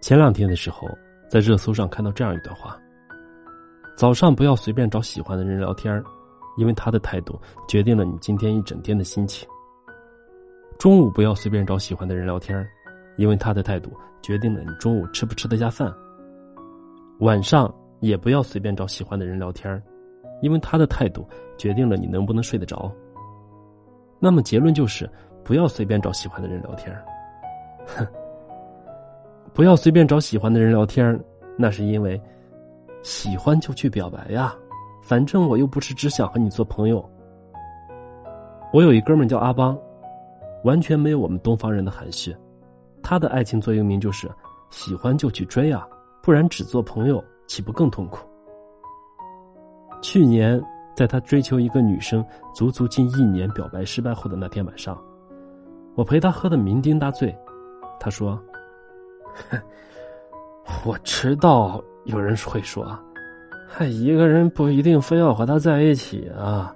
前两天的时候，在热搜上看到这样一段话：早上不要随便找喜欢的人聊天因为他的态度决定了你今天一整天的心情。中午不要随便找喜欢的人聊天因为他的态度决定了你中午吃不吃得下饭。晚上也不要随便找喜欢的人聊天因为他的态度决定了你能不能睡得着。那么结论就是，不要随便找喜欢的人聊天哼。不要随便找喜欢的人聊天那是因为喜欢就去表白呀，反正我又不是只想和你做朋友。我有一哥们叫阿邦，完全没有我们东方人的含蓄，他的爱情座右铭就是喜欢就去追啊，不然只做朋友岂不更痛苦？去年在他追求一个女生足足近一年表白失败后的那天晚上，我陪他喝的酩酊大醉，他说。我知道有人会说，还一个人不一定非要和他在一起啊，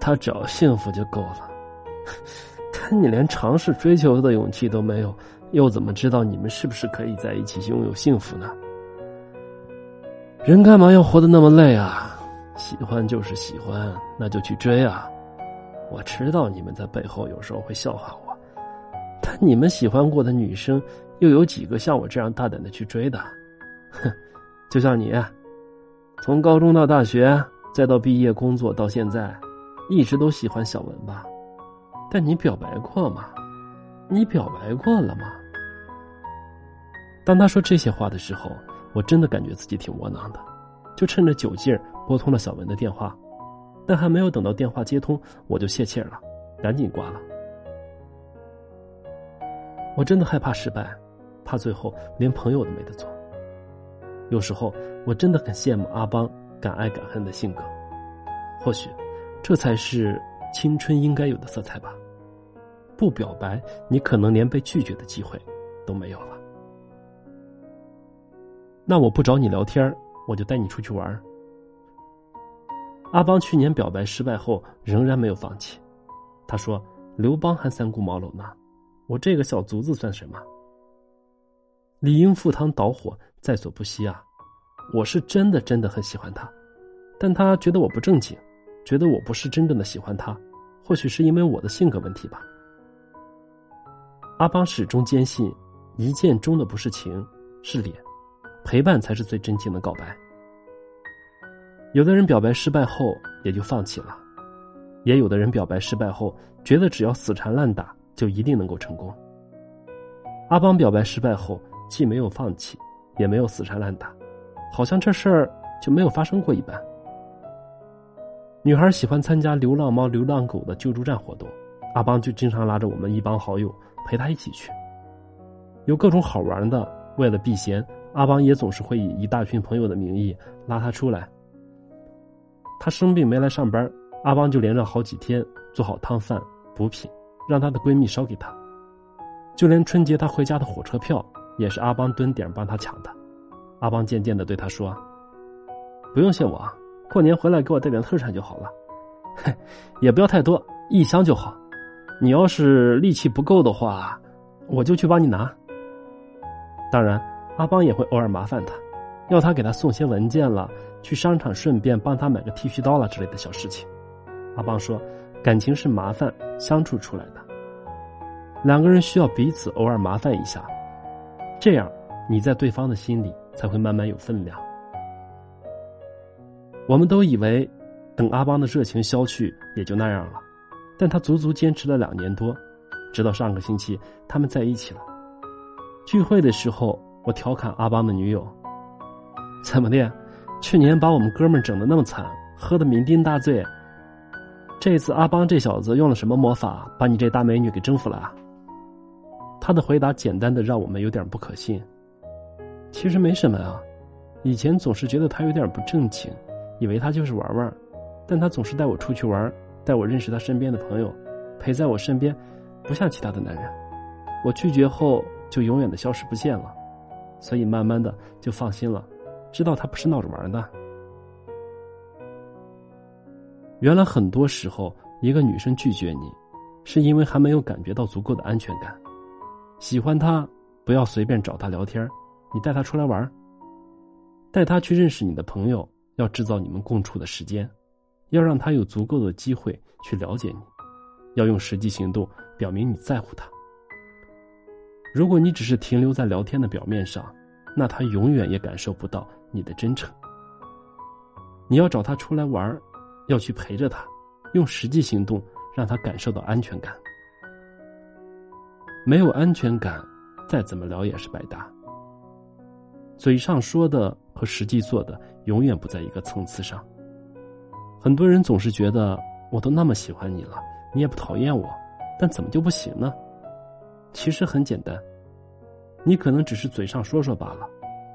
他只要幸福就够了。但你连尝试追求的勇气都没有，又怎么知道你们是不是可以在一起拥有幸福呢？人干嘛要活得那么累啊？喜欢就是喜欢，那就去追啊！我知道你们在背后有时候会笑话我，但你们喜欢过的女生。又有几个像我这样大胆的去追的？哼，就像你，从高中到大学，再到毕业工作到现在，一直都喜欢小文吧？但你表白过吗？你表白过了吗？当他说这些话的时候，我真的感觉自己挺窝囊的，就趁着酒劲儿拨通了小文的电话，但还没有等到电话接通，我就泄气了，赶紧挂了。我真的害怕失败。怕最后连朋友都没得做。有时候我真的很羡慕阿邦敢爱敢恨的性格，或许这才是青春应该有的色彩吧。不表白，你可能连被拒绝的机会都没有了。那我不找你聊天我就带你出去玩。阿邦去年表白失败后仍然没有放弃，他说：“刘邦还三顾茅庐呢，我这个小卒子算什么？”理应赴汤蹈火，在所不惜啊！我是真的真的很喜欢他，但他觉得我不正经，觉得我不是真正的喜欢他，或许是因为我的性格问题吧。阿邦始终坚信，一见钟的不是情，是脸，陪伴才是最真情的告白。有的人表白失败后也就放弃了，也有的人表白失败后觉得只要死缠烂打就一定能够成功。阿邦表白失败后。既没有放弃，也没有死缠烂打，好像这事儿就没有发生过一般。女孩喜欢参加流浪猫、流浪狗的救助站活动，阿邦就经常拉着我们一帮好友陪她一起去。有各种好玩的，为了避嫌，阿邦也总是会以一大群朋友的名义拉她出来。她生病没来上班，阿邦就连着好几天做好汤饭、补品，让她的闺蜜捎给她。就连春节她回家的火车票。也是阿邦蹲点帮他抢的，阿邦渐渐的对他说：“不用谢我，过年回来给我带点特产就好了，嘿，也不要太多，一箱就好。你要是力气不够的话，我就去帮你拿。当然，阿邦也会偶尔麻烦他，要他给他送些文件了，去商场顺便帮他买个剃须刀了之类的小事情。阿邦说，感情是麻烦相处出来的，两个人需要彼此偶尔麻烦一下。”这样，你在对方的心里才会慢慢有分量。我们都以为，等阿邦的热情消去也就那样了，但他足足坚持了两年多，直到上个星期他们在一起了。聚会的时候，我调侃阿邦的女友：“怎么的？去年把我们哥们整的那么惨，喝的酩酊大醉，这次阿邦这小子用了什么魔法，把你这大美女给征服了？”啊他的回答简单的让我们有点不可信。其实没什么啊，以前总是觉得他有点不正经，以为他就是玩玩，但他总是带我出去玩，带我认识他身边的朋友，陪在我身边，不像其他的男人。我拒绝后就永远的消失不见了，所以慢慢的就放心了，知道他不是闹着玩的。原来很多时候，一个女生拒绝你，是因为还没有感觉到足够的安全感。喜欢他，不要随便找他聊天，你带他出来玩，带他去认识你的朋友，要制造你们共处的时间，要让他有足够的机会去了解你，要用实际行动表明你在乎他。如果你只是停留在聊天的表面上，那他永远也感受不到你的真诚。你要找他出来玩，要去陪着他，用实际行动让他感受到安全感。没有安全感，再怎么聊也是白搭。嘴上说的和实际做的永远不在一个层次上。很多人总是觉得我都那么喜欢你了，你也不讨厌我，但怎么就不行呢？其实很简单，你可能只是嘴上说说罢了。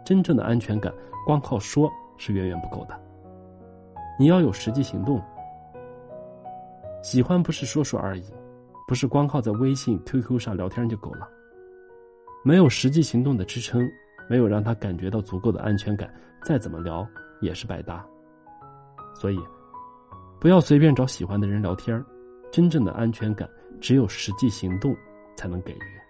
真正的安全感，光靠说是远远不够的。你要有实际行动。喜欢不是说说而已。不是光靠在微信、QQ 上聊天就够了，没有实际行动的支撑，没有让他感觉到足够的安全感，再怎么聊也是白搭。所以，不要随便找喜欢的人聊天真正的安全感只有实际行动才能给予。